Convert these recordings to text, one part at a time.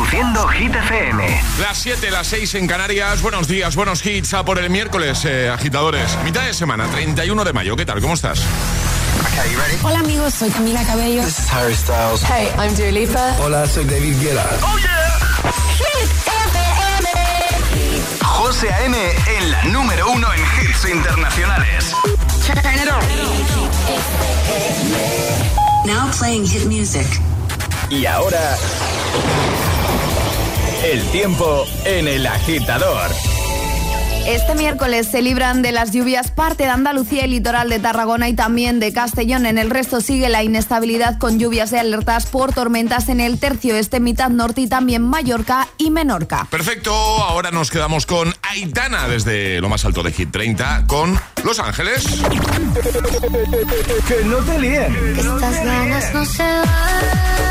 Reproduciendo Hit FM. Las 7, las 6 en Canarias. Buenos días, buenos hits. A por el miércoles, eh, agitadores. Mitad de semana, 31 de mayo. ¿Qué tal? ¿Cómo estás? Hola amigos, soy Camila Cabello. This is Harry Styles. Hey, I'm Dua Lipa. Hola, soy David Guetta. ¡Oh, yeah! Hit FM. José A.M. en la número uno en hits internacionales. Now playing hit music. Y ahora... El tiempo en el agitador. Este miércoles se libran de las lluvias parte de Andalucía y litoral de Tarragona y también de Castellón. En el resto sigue la inestabilidad con lluvias y alertas por tormentas en el tercio este, mitad norte y también Mallorca y Menorca. Perfecto, ahora nos quedamos con Aitana desde lo más alto de Hit 30 con Los Ángeles. que no te líen. Estas ganas no se van.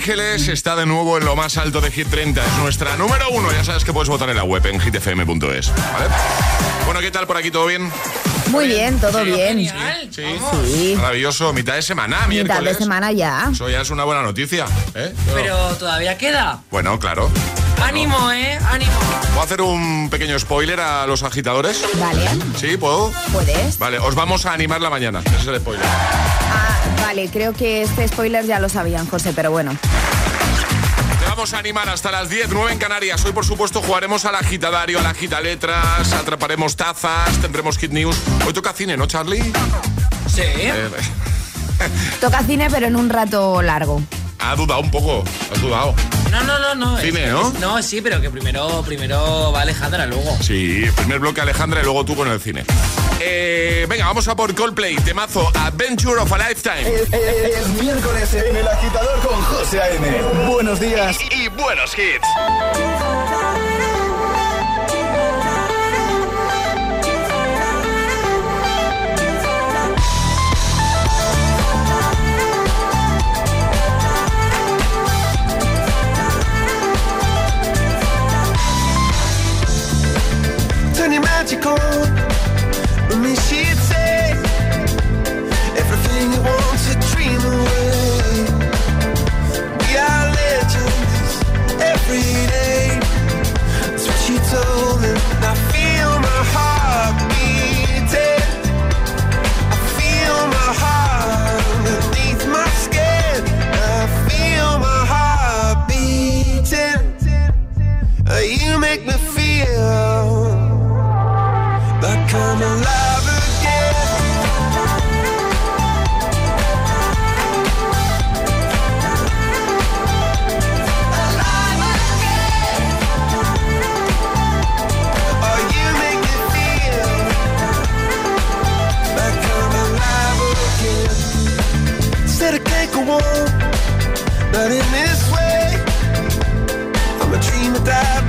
Ángeles está de nuevo en lo más alto de Hit 30. Es nuestra número uno. Ya sabes que puedes votar en la web en hitfm.es. ¿Vale? Bueno, ¿qué tal por aquí? ¿Todo bien? Muy bien, todo bien. Sí. Sí. Maravilloso. Mitad de semana, Mitad de miércoles. semana ya. Eso ya es una buena noticia. ¿eh? Pero todavía queda. Bueno, claro. Ánimo, ¿eh? Ánimo. ¿Puedo hacer un pequeño spoiler a los agitadores? Vale, ¿Sí? ¿Puedo? puedes. Vale, os vamos a animar la mañana. Ese es el spoiler. Ah, vale, creo que este spoiler ya lo sabían, José, pero bueno. Te vamos a animar hasta las 10, 9 en Canarias. Hoy, por supuesto, jugaremos al agitadario, al agitaletras, atraparemos tazas, tendremos hit news. Hoy toca cine, ¿no, Charlie? Sí. Eh, Toca cine, pero en un rato largo. Ha dudado un poco, has dudado. No, no, no, no. Es- ¿no? es- no, sí, pero que primero, primero va Alejandra, luego. Sí, primer bloque Alejandra y luego tú con el cine. Eh, venga, vamos a por Coldplay, temazo Adventure of a Lifetime. Es, es- es miércoles en el agitador con José A.M. Buenos días y, y buenos hits. magical. that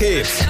hits.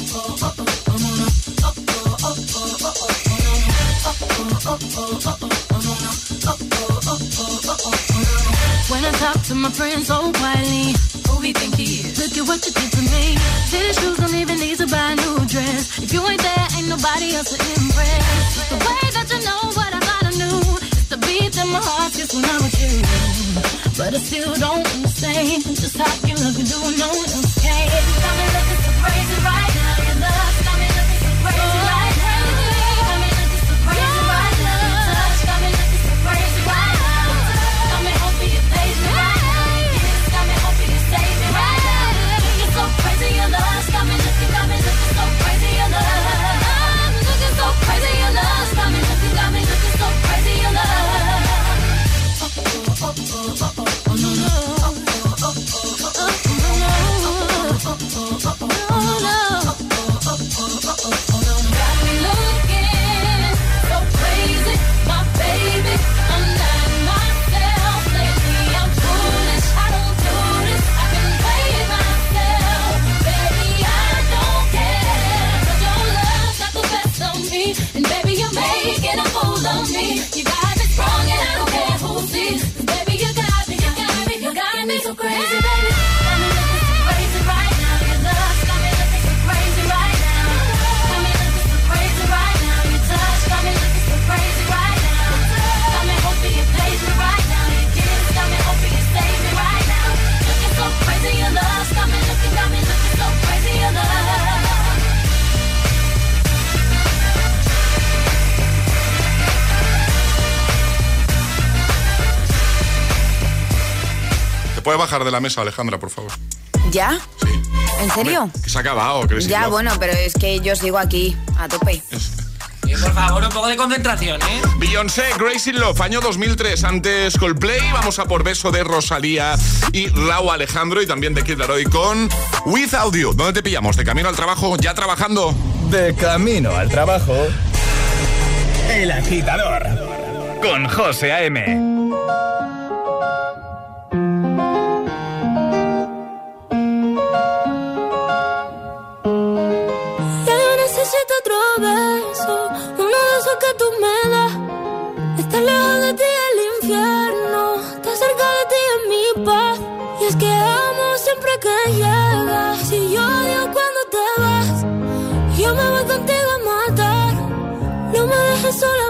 When I talk to my friends oh, so quietly, who we think he is? Look at what you did to me. Tennis shoes don't even need to buy a new dress. If you ain't there, ain't nobody else to impress. The way that you know what I thought I knew, the beat in my heart just when I'm with you. But I still don't understand just how you love me, do no one else can. ¿Te puede bajar de la mesa, Alejandra, por favor? ¿Ya? Sí. ¿En serio? Hombre, que se ha acabado, Crazy Ya, bueno, pero es que yo sigo aquí, a tope. Por favor, un poco de concentración, ¿eh? Beyoncé, Gracie Love, año 2003, antes Coldplay, vamos a por beso de Rosalía y Raúl Alejandro y también de Kid Laroi con Without You. ¿Dónde te pillamos? ¿De camino al trabajo? ¿Ya trabajando? De camino al trabajo. El agitador. Con José A.M. lejos de ti el infierno, está cerca de ti en mi paz. Y es que amo siempre que llegas, y yo odio cuando te vas. Yo me voy contigo a matar, no me dejes sola,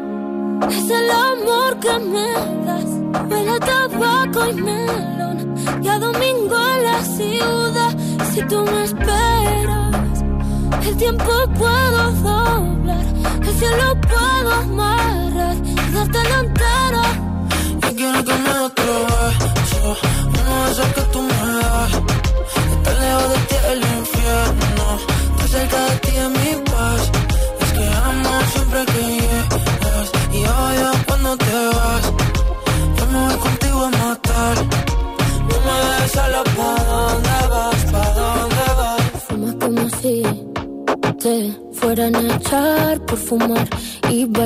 es el amor que me das. Huele a tabaco y melón. Y a domingo en la ciudad. Si tú me esperas, el tiempo puedo doblar. El cielo puedo amarrar y darte la entera.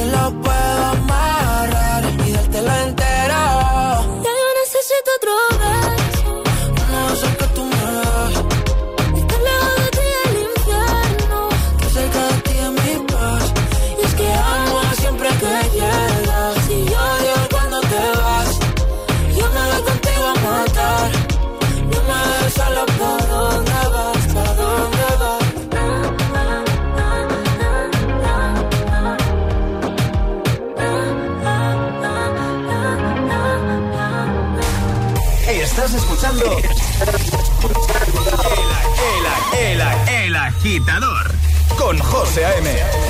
si lo puedo amarrar con José A.M.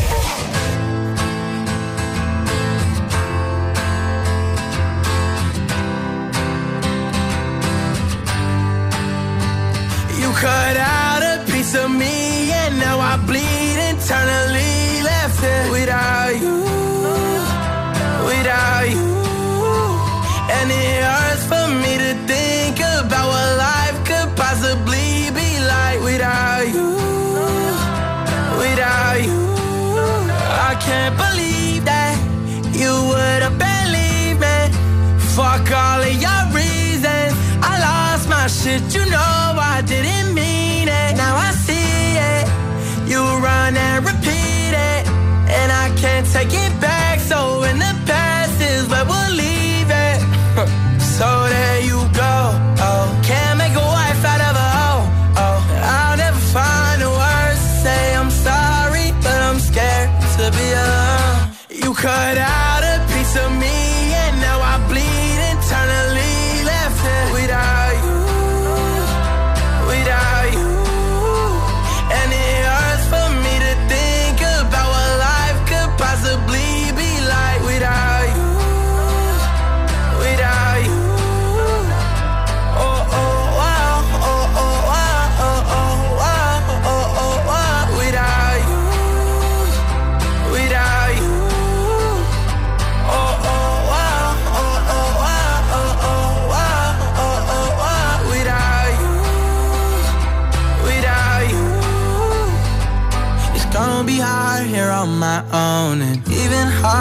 can't believe that you would have believed me. Fuck all of your reasons. I lost my shit, you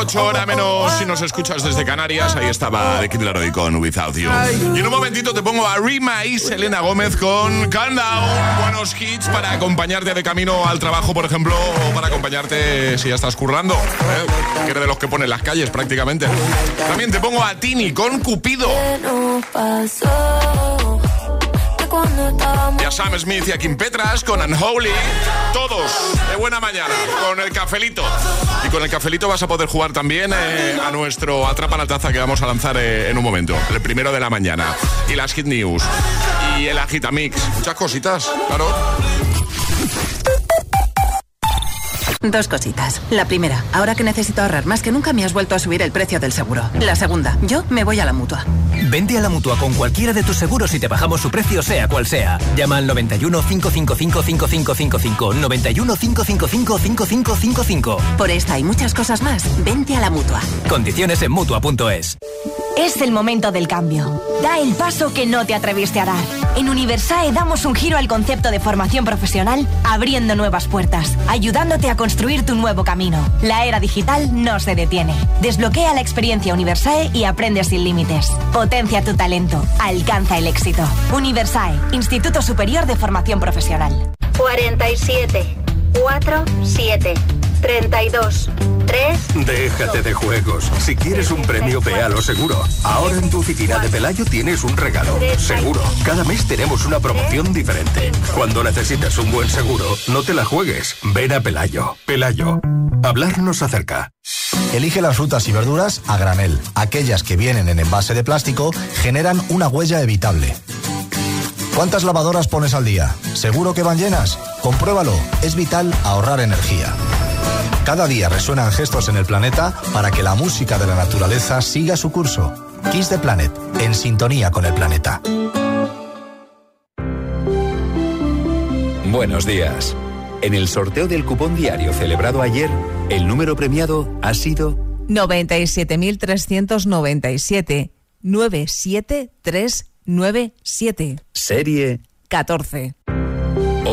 7.18 hora menos si nos escuchas desde Canarias. Ahí estaba de Kid Laroi con Without You. Y en un momentito te pongo a Rima y Selena Gómez con Calm Down. Buenos hits para acompañarte de camino al trabajo, por ejemplo, o para acompañarte si ya estás currando. ¿eh? Que eres de los que ponen las calles prácticamente. También te pongo a Tini con Cupido. Y a Sam Smith y a Kim Petras con Unholy. Todos de buena mañana, con el cafelito. Y con el cafelito vas a poder jugar también eh, a nuestro Atrapa la Taza que vamos a lanzar eh, en un momento, el primero de la mañana. Y las Hit News. Y el Agitamix. Muchas cositas, claro. Dos cositas. La primera, ahora que necesito ahorrar más que nunca me has vuelto a subir el precio del seguro. La segunda, yo me voy a la mutua. Vente a la mutua con cualquiera de tus seguros y te bajamos su precio, sea cual sea. Llama al 91 555 5555. 91 555 5555. Por esta y muchas cosas más, vente a la mutua. Condiciones en mutua.es. Es el momento del cambio. Da el paso que no te atreviste a dar. En Universae damos un giro al concepto de formación profesional, abriendo nuevas puertas, ayudándote a construir tu nuevo camino. La era digital no se detiene. Desbloquea la experiencia Universae y aprende sin límites. Potencia tu talento. Alcanza el éxito. Universae, Instituto Superior de Formación Profesional. 47 4 7 32 3 Déjate de juegos. Si quieres un premio, ve a lo seguro. Ahora en tu oficina de Pelayo tienes un regalo. Seguro. Cada mes tenemos una promoción diferente. Cuando necesites un buen seguro, no te la juegues. Ven a Pelayo. Pelayo. Hablarnos acerca. Elige las frutas y verduras a granel. Aquellas que vienen en envase de plástico generan una huella evitable. ¿Cuántas lavadoras pones al día? ¿Seguro que van llenas? Compruébalo. Es vital ahorrar energía. Cada día resuenan gestos en el planeta para que la música de la naturaleza siga su curso. Kiss the Planet, en sintonía con el planeta. Buenos días. En el sorteo del cupón diario celebrado ayer, el número premiado ha sido 97.397 97397. Serie 14.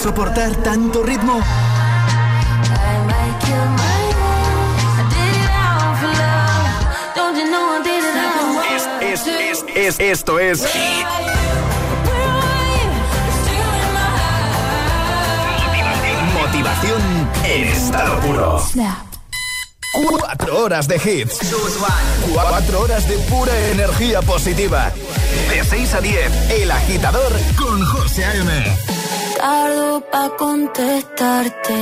Soportar tanto ritmo? Es, es, es, esto es Motivación en estado puro. Cuatro horas de hits. Cuatro horas de pura energía positiva. De 6 a 10, El Agitador con José A.M tardo pa' contestarte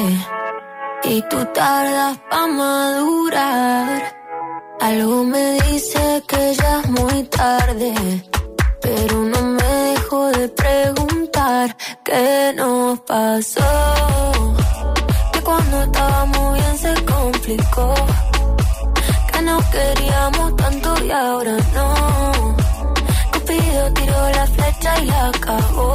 y tú tardas pa' madurar. Algo me dice que ya es muy tarde, pero no me dejo de preguntar qué nos pasó. Que cuando estábamos bien se complicó, que nos queríamos tanto y ahora no. Cupido tiró la flecha y la acabó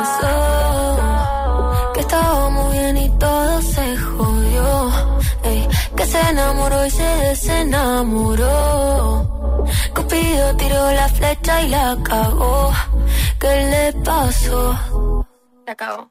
Enamoró y se desenamoró. Cupido tiró la flecha y la cagó. ¿Qué le pasó? La cagó.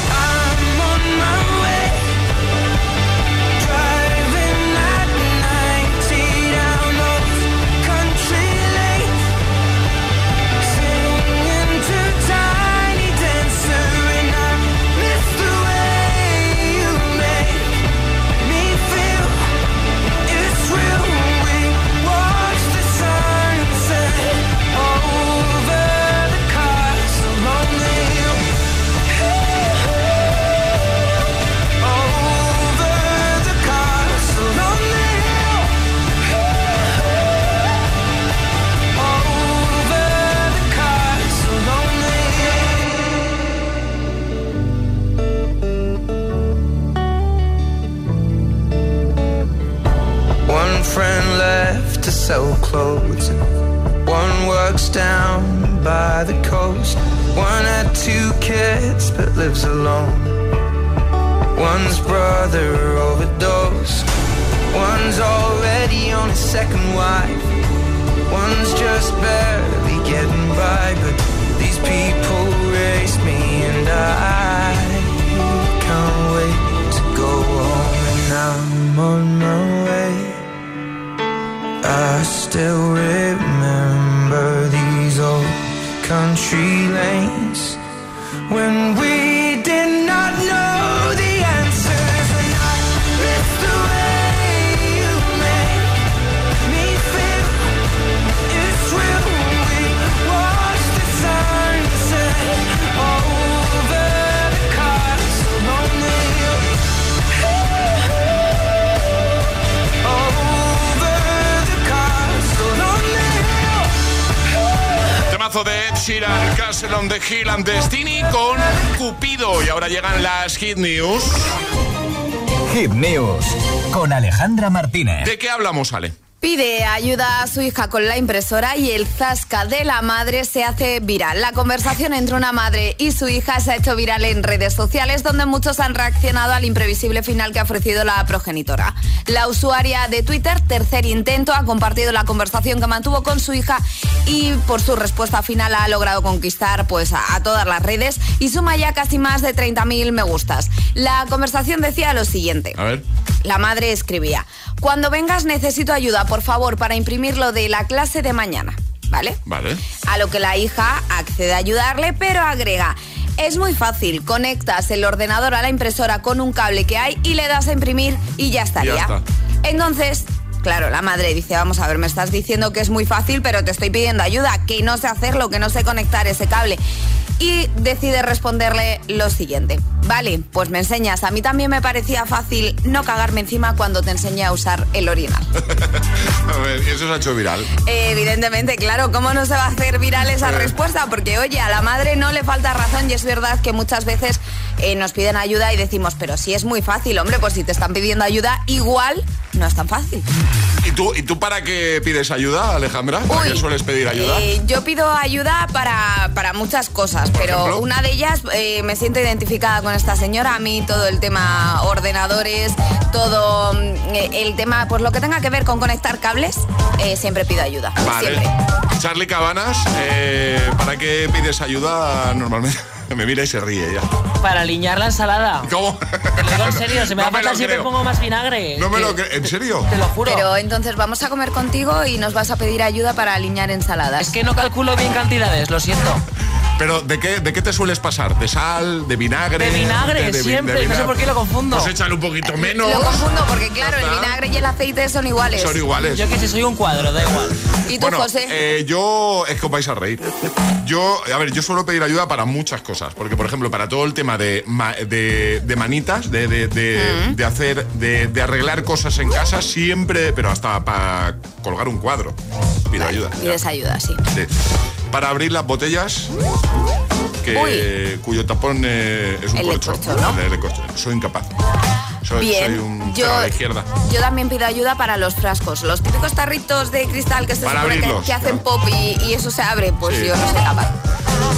Alejandra Martínez. ¿De qué hablamos, Ale? Ayuda a su hija con la impresora y el zasca de la madre se hace viral. La conversación entre una madre y su hija se ha hecho viral en redes sociales donde muchos han reaccionado al imprevisible final que ha ofrecido la progenitora. La usuaria de Twitter, Tercer Intento, ha compartido la conversación que mantuvo con su hija y por su respuesta final ha logrado conquistar pues, a, a todas las redes y suma ya casi más de 30.000 me gustas. La conversación decía lo siguiente. A ver. La madre escribía, cuando vengas necesito ayuda, por favor, para imprimir lo de la clase de mañana. ¿Vale? Vale. A lo que la hija accede a ayudarle, pero agrega, es muy fácil, conectas el ordenador a la impresora con un cable que hay y le das a imprimir y ya estaría. Ya está. Entonces, claro, la madre dice, vamos a ver, me estás diciendo que es muy fácil, pero te estoy pidiendo ayuda, que no sé hacerlo, que no sé conectar ese cable. Y decide responderle lo siguiente. Vale, pues me enseñas. A mí también me parecía fácil no cagarme encima cuando te enseñé a usar el orinal. A ver, eso se ha hecho viral. Eh, evidentemente, claro, ¿cómo no se va a hacer viral esa respuesta? Porque, oye, a la madre no le falta razón y es verdad que muchas veces eh, nos piden ayuda y decimos, pero si es muy fácil, hombre, pues si te están pidiendo ayuda, igual no es tan fácil. ¿Y tú, ¿y tú para qué pides ayuda, Alejandra? ¿Para qué sueles pedir ayuda? Eh, yo pido ayuda para, para muchas cosas, pero una de ellas eh, me siento identificada con esta señora. A mí todo el tema ordenadores, todo mm, el tema, pues lo que tenga que ver con conectar cables, siempre pido ayuda. Vale. Siempre. Charlie Cabanas, ¿para qué pides ayuda normalmente? Me mira y se ríe ya. Para alinear la ensalada. ¿Cómo? Te lo digo en serio, se me No va a si me creo. pongo más vinagre. No me Que- lo creo. ¿En serio? Te lo juro. Pero entonces vamos a comer contigo y nos vas a pedir ayuda para alinear ensaladas. Es que no calculo bien cantidades, lo siento. Pero ¿de qué, ¿de qué te sueles pasar? ¿De sal? ¿De vinagre? De vinagre, vi- siempre, no sé por qué lo confundo. Pues échale un poquito menos. Lo confundo porque, claro, el vinagre y el aceite son iguales. Son iguales. Yo que si soy un cuadro, da igual. ¿Y tú, bueno, José? eh, yo es que os vais a reír. Yo, a ver, yo suelo pedir ayuda para muchas cosas. Porque, por ejemplo, para todo el tema de, de, de manitas, de, de, de- de hacer, de, de arreglar cosas en casa, siempre, pero hasta para colgar un cuadro, pido ayuda. Pides ayuda, sí. Sí. Para abrir las botellas, que, cuyo tapón eh, es un El corcho. corcho, ¿no? El corcho. Soy incapaz. Soy, Bien, soy un yo- la izquierda. Yo también pido ayuda para los frascos. Los típicos tarritos de cristal que se Para que, abrirlos, que hacen pop y, y eso se abre, pues Sí. yo no soy capaz.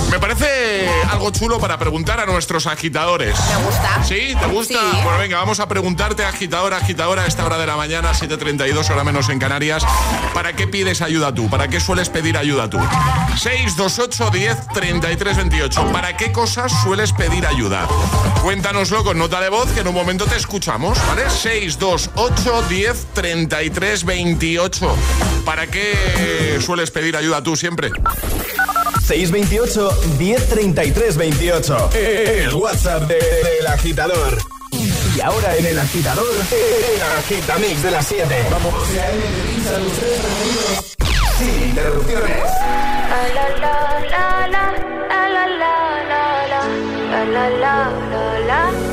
Me parece algo chulo para preguntar a nuestros agitadores. ¿Te gusta? ¿Sí? ¿Te gusta? Sí. Bueno, venga, vamos a preguntarte, agitadora, agitadora, a esta hora de la mañana, 7.32, hora menos en Canarias. ¿Para qué pides ayuda tú? ¿Para qué sueles pedir ayuda tú? 628 10 33 28. ¿Para qué cosas sueles pedir ayuda? Cuéntanoslo con nota de voz que en un momento te escuchamos, ¿vale? 628 10 33 28. ¿Para qué sueles pedir ayuda tú siempre? 628 1033 28. El WhatsApp de- del agitador. Y ahora en el agitador, el agitamix de las 7. Vamos. Sin interrupciones. People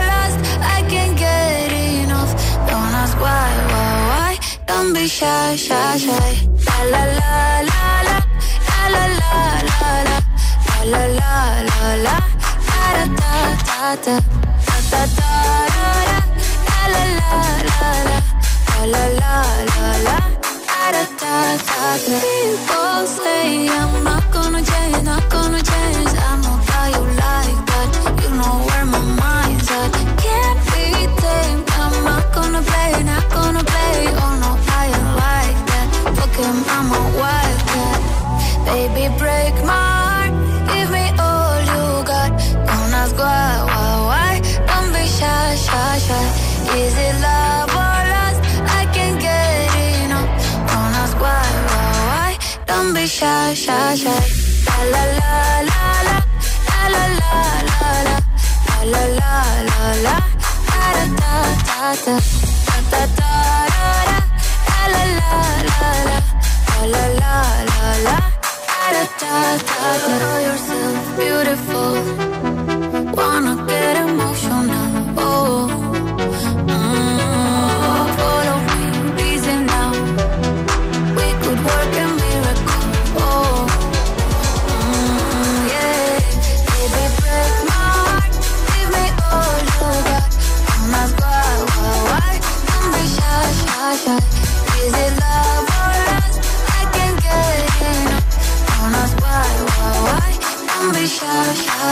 Don't be shy, shy, shy. La la la la la, la la la la la. People say I'm not gonna change, not gonna change, I'm. Break my heart. Give me all you got. Don't ask why, why, why. Don't be shy, shy, shy. Is it love or lust? I can't get enough. Don't ask why, why, why. Don't be shy, shy, shy. La la la la la la la la la la la la la la la da da da da da da da da la la la la la la la la da da da da. Beautiful.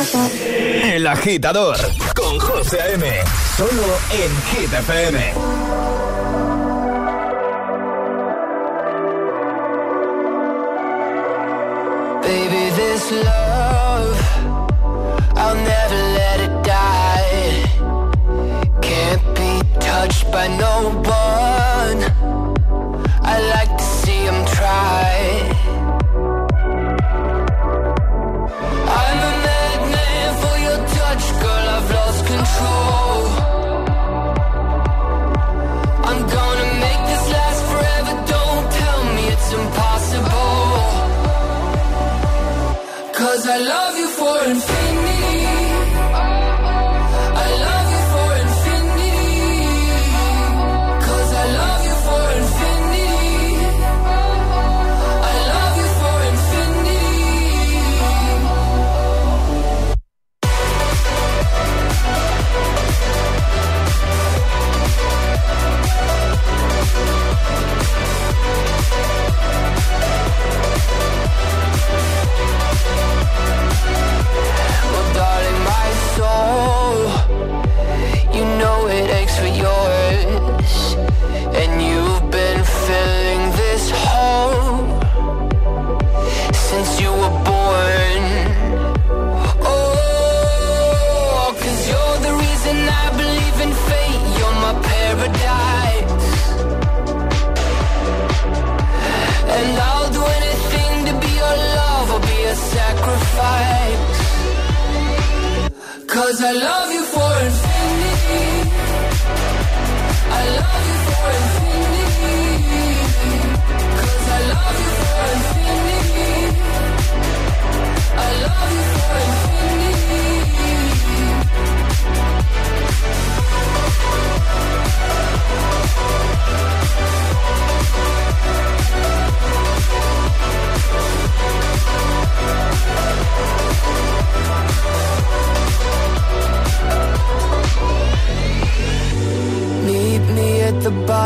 El agitador con José A.M. Solo en Hit FM. Baby, this love, I'll never let it die. Can't be touched by no one.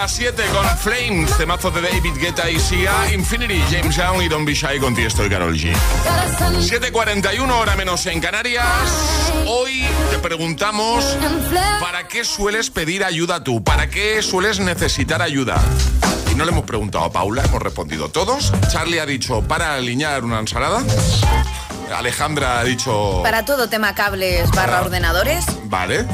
Las 7 con Flames, temazo de David Guetta y Sia, Infinity, James Young y Don't Be Shy con Tiesto y Carol G. 7.41 hora menos en Canarias. Hoy te preguntamos, ¿para qué sueles pedir ayuda tú? ¿Para qué sueles necesitar ayuda? Y no le hemos preguntado a Paula, hemos respondido todos. Charlie ha dicho, para alinear una ensalada. Alejandra ha dicho... Para todo tema cables barra ordenadores. Vale.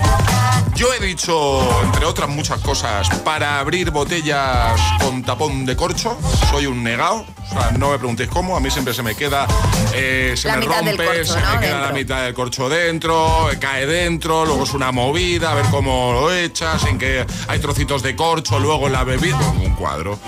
Yo he dicho, entre otras muchas cosas, para abrir botellas con tapón de corcho. Soy un negado. O sea, no me preguntéis cómo. A mí siempre se me queda, eh, se La me mitad del rompe, corcho, se ¿no? me queda la mitad del corcho dentro, eh, cae dentro, luego es una movida, a ver cómo lo echas, sin que hay trocitos de corcho, luego en la bebida. Un cuadro.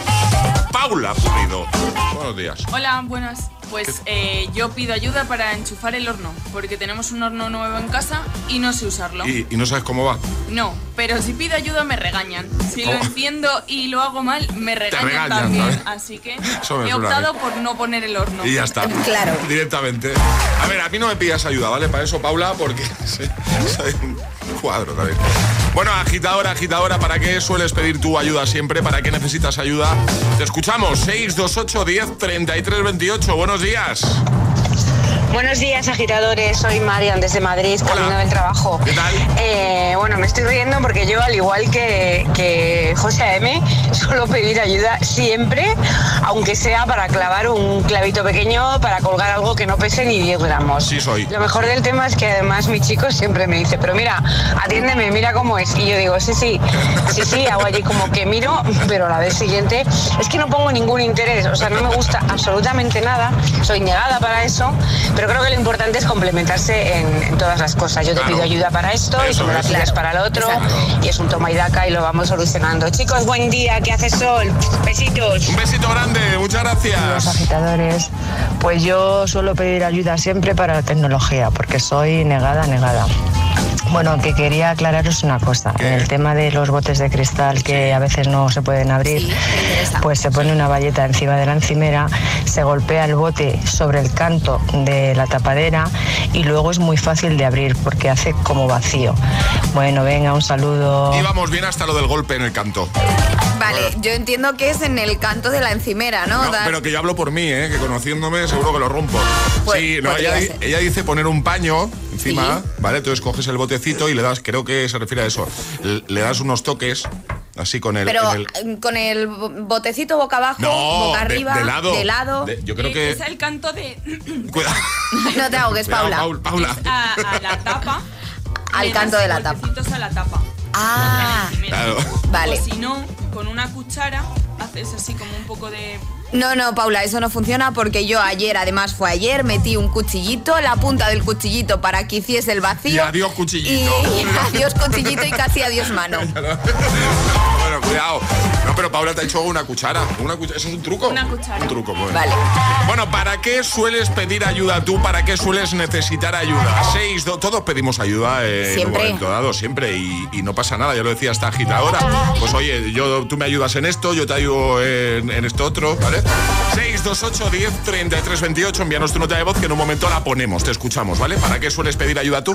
Paula Pulido. Buenos días. Hola, buenas. Pues eh, yo pido ayuda para enchufar el horno, porque tenemos un horno nuevo en casa y no sé usarlo. Y, y no sabes cómo va. No, pero si pido ayuda me regañan. Si lo Oh. enciendo y lo hago mal, me regañan, regañan, también. ¿no? Así que he optado por no poner el horno. Y ya está. Claro. Directamente. A ver, a mí no me pidas ayuda, ¿vale? Para eso, Paula, porque soy un cuadro también. Bueno, agitadora, agitadora, ¿para qué sueles pedir tu ayuda siempre? ¿Para qué necesitas ayuda? Te escuchamos. 628 10 33 28. Buenos días. Buenos días, agitadores. Soy Marian desde Madrid, camino del trabajo. ¿Qué tal? Eh, bueno, me estoy riendo porque yo, al igual que, que José M, suelo pedir ayuda siempre, aunque sea para clavar un clavito pequeño, para colgar algo que no pese ni 10 gramos. Sí, soy. Lo mejor del tema es que además mi chico siempre me dice, pero mira, atiéndeme, mira cómo es. Y yo digo, sí, sí, sí, sí, hago allí como que miro, pero a la vez siguiente es que no pongo ningún interés, o sea, no me gusta absolutamente nada, soy negada para eso, pero creo que lo importante es complementarse en, en todas las cosas. Yo te Claro. pido ayuda para esto y Eso tú me la es. pides para lo otro Exacto. y es un toma y daca y lo vamos solucionando. Chicos, buen día, que hace sol, besitos. Un besito grande, muchas Los gracias. agitadores, pues yo suelo pedir ayuda siempre para la tecnología, porque soy negada, negada. Bueno, que quería aclararos una cosa. En el tema de los botes de cristal que a veces no se pueden abrir, pues se pone una valleta encima de la encimera, se golpea el bote sobre el canto de la tapadera y luego es muy fácil de abrir porque hace como vacío. Bueno, venga, un saludo. Íbamos bien hasta lo del golpe en el canto. Vale, yo entiendo que es en el canto de la encimera, ¿no? No, Dar- pero que yo hablo por mí, ¿eh? que conociéndome seguro que lo rompo. Pues, sí, no, podría ella, ella dice poner un paño encima, Sí. ¿vale? Entonces coges el botecito y le das, creo que se refiere a eso, le, das unos toques, así con el... Pero el- eh, con el bo- botecito boca abajo, No, boca arriba, de lado. de lado. De- yo creo Eh, que... Es el canto de Cuidado, No te ahogues, cuidado, Paula. Paul- Paula. a, a la tapa. Al canto de la tapa. golpecitos a la tapa. Ah, Claro. Vale. O si no, con una cuchara haces así como un poco de No, no, Paula, eso no funciona porque yo ayer, además fue ayer, metí un cuchillito, la punta del cuchillito para que hiciese el vacío. Y adiós Y, cuchillito. adiós cuchillito y casi adiós mano. bueno, cuidado. No, pero Paula te ha hecho una cuchara. Una cuchara. ¿Eso es un truco? Una cuchara. Un truco, bueno. Vale. Bueno, ¿para qué sueles pedir ayuda tú? ¿Para qué sueles necesitar ayuda? Seis, do- todos pedimos ayuda eh, en un momento dado, siempre, y, y no pasa nada, ya lo decía esta agitadora. Pues oye, yo, tú me ayudas en esto, yo te ayudo en, en esto otro, ¿vale? 628 10 33 28, envíanos tu nota de voz que en un momento la ponemos, te escuchamos, ¿vale? ¿Para qué sueles pedir ayuda tú?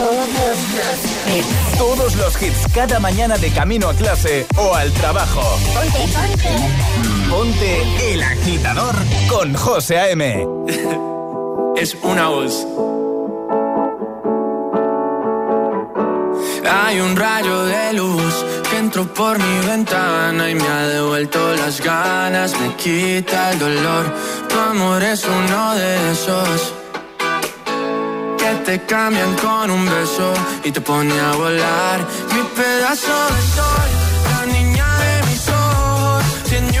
todos los hits. Todos los hits cada mañana de camino a clase o al trabajo. Ponte, ponte. Ponte el agitador con José A.M. es una voz. Hay un rayo de luz que entró por mi ventana y me ha devuelto las ganas, me quita el dolor. Tu amor es uno de esos te cambian con un beso y te pone a volar. Mi pedazo de sol, la niña de mis ojos, tiene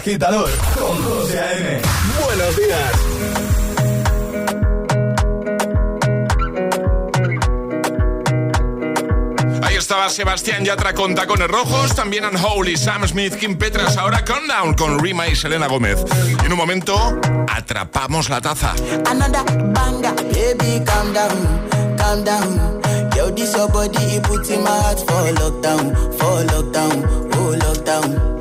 Agitador con José A.M. Buenos días. Ahí estaba Sebastián Yatra con tacones rojos, también Unholy, Sam Smith, Kim Petras, ahora Countdown con Rima y Selena Gómez. Y en un momento atrapamos la taza. Another banger, baby, calm down, calm down. Yo, this your body, it puts in my heart for lockdown, for lockdown, oh lockdown.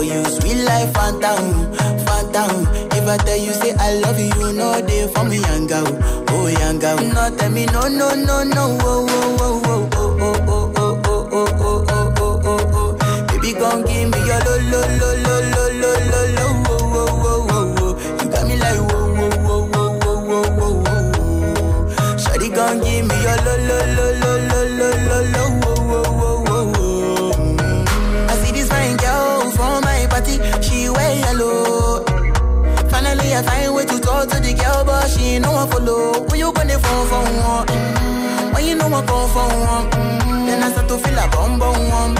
Girl, you sweet life, phantom, phantom. If I tell you say I love you, know they for me, young girl, oh girl. No tell me no, no, no, no, oh, oh, oh, oh, oh, oh, oh, oh, oh, oh, oh, oh, oh, oh. Baby, gon' give me your lo, lo, lo, lo, she no one follow. When you gonna phone for one? Mm. When you know I come for one? Mm. Then I start to feel a bum bum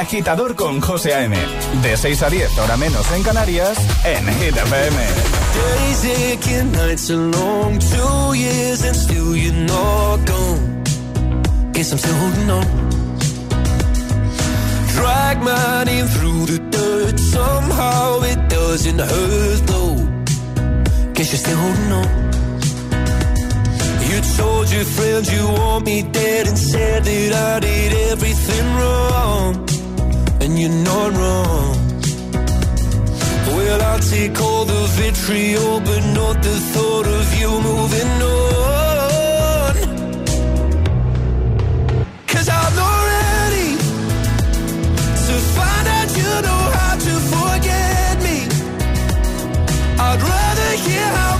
agitador con José A.M. De 6 a 10, hora menos en Canarias, en Hit FM. Days aching, nights are long, two years and still you're not gone. Guess I'm still holding on. Drag my name through the dirt, somehow it doesn't hurt though. Guess you're still holding on. You told your friends you want me dead and said that I did everything wrong. And you're not wrong. Well, I'll take all the vitriol, but not the thought of you moving on. Cause I'm not ready to find out you know how to forget me. I'd rather hear how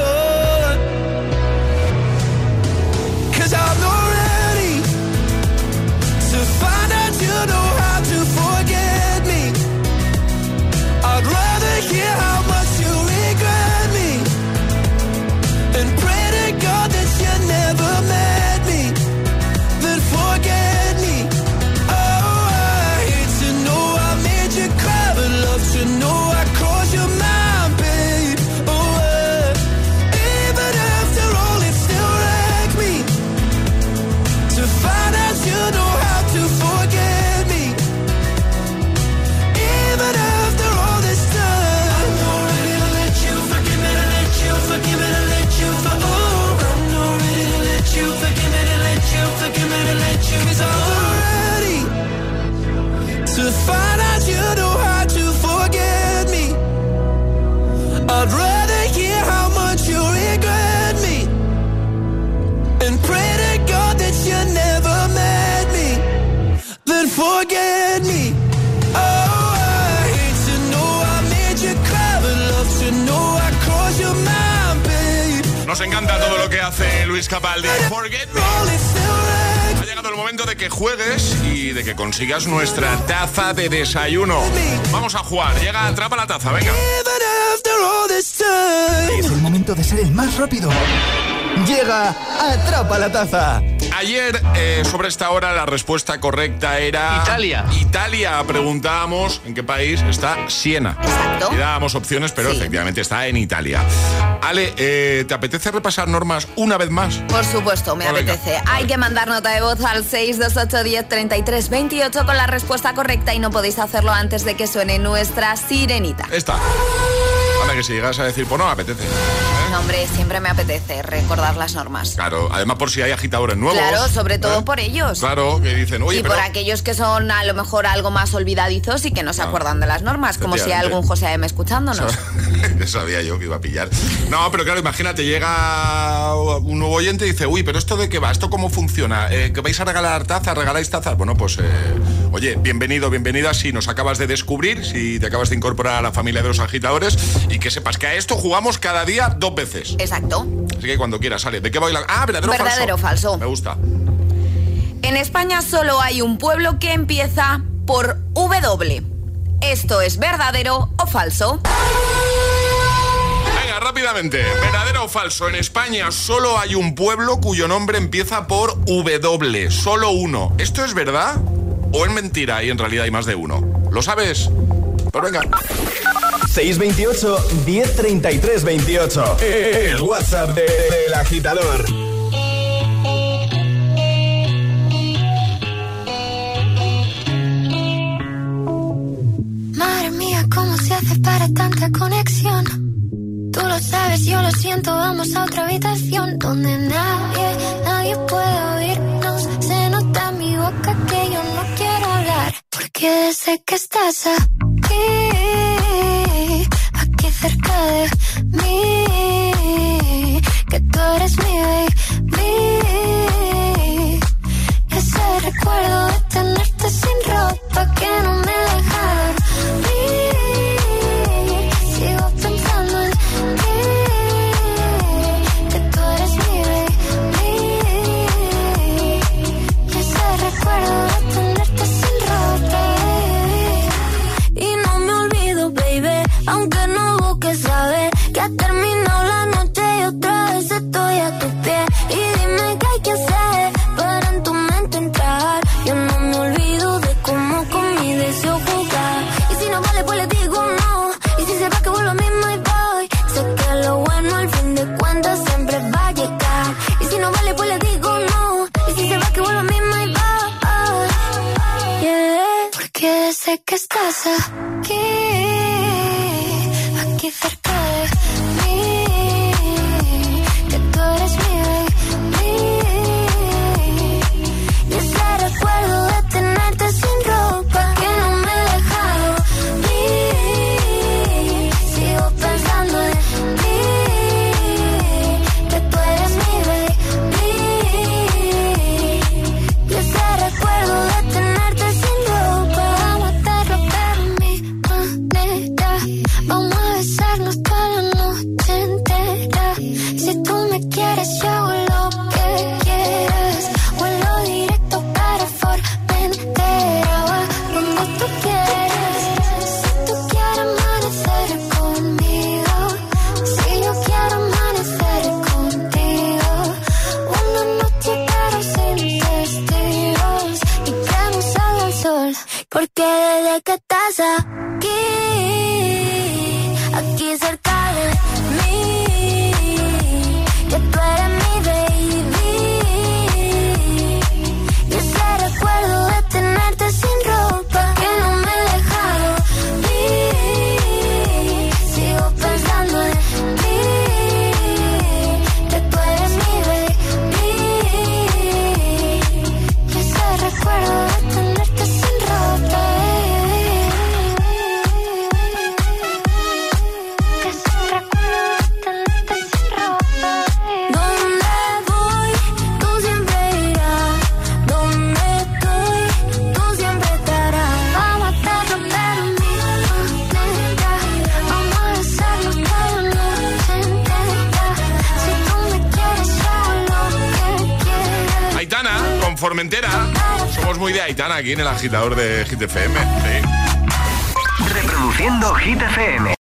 Que juegues y de que consigas nuestra taza de desayuno. Vamos a jugar. Llega, atrapa la taza, venga. Es el momento de ser el más rápido. Llega, atrapa la taza. Ayer, eh, sobre esta hora, la respuesta correcta era... Italia. Italia. Preguntábamos en qué país está Siena. Exacto. Y dábamos opciones, pero Sí. efectivamente está en Italia. Ale, eh, ¿te apetece repasar normas una vez más? Por supuesto, me Pues venga. apetece. Hay que mandar nota de voz al 628 10 33 28 con la respuesta correcta y no podéis hacerlo antes de que suene nuestra sirenita. Esta. Ahora que si llegas a decir, pues no apetece. No, hombre, siempre me apetece recordar las normas. Claro, además por si hay agitadores nuevos. Claro, sobre todo ¿eh? por ellos. Claro, que dicen, oye, y pero... por aquellos que son a lo mejor algo más olvidadizos y que no se Ah. acuerdan de las normas, como si hay algún José M escuchándonos. Ya sabía yo que iba a pillar. No, pero claro, imagínate, llega un nuevo oyente y dice, uy, pero esto de qué va, esto cómo funciona, Eh, que vais a regalar tazas, regaláis tazas. Bueno, pues, eh, oye, bienvenido, bienvenida, si nos acabas de descubrir, si te acabas de incorporar a la familia de los agitadores y que sepas que a esto jugamos cada día dos veces. Exacto. Así que cuando quieras, sale. ¿De qué bailar? Ah, verdadero, Verdadero o falso. Me gusta. En España solo hay un pueblo que empieza por W. ¿Esto es verdadero o falso? Venga, rápidamente. ¿Verdadero o falso? En España solo hay un pueblo cuyo nombre empieza por W. Solo uno. ¿Esto es verdad? ¿O es mentira y en realidad hay más de uno? ¿Lo sabes? Pues venga. 628 1033 28. El WhatsApp de- del agitador. Madre mía, ¿cómo se hace para tanta conexión? Tú lo sabes, yo lo siento, vamos a otra habitación donde nadie, nadie puede oírnos. Se nota en mi boca que yo no quiero hablar. Porque sé que estás aquí de mí. Que tú eres mi aquí en el agitador de Hit FM. Sí. Reproduciendo Hit FM.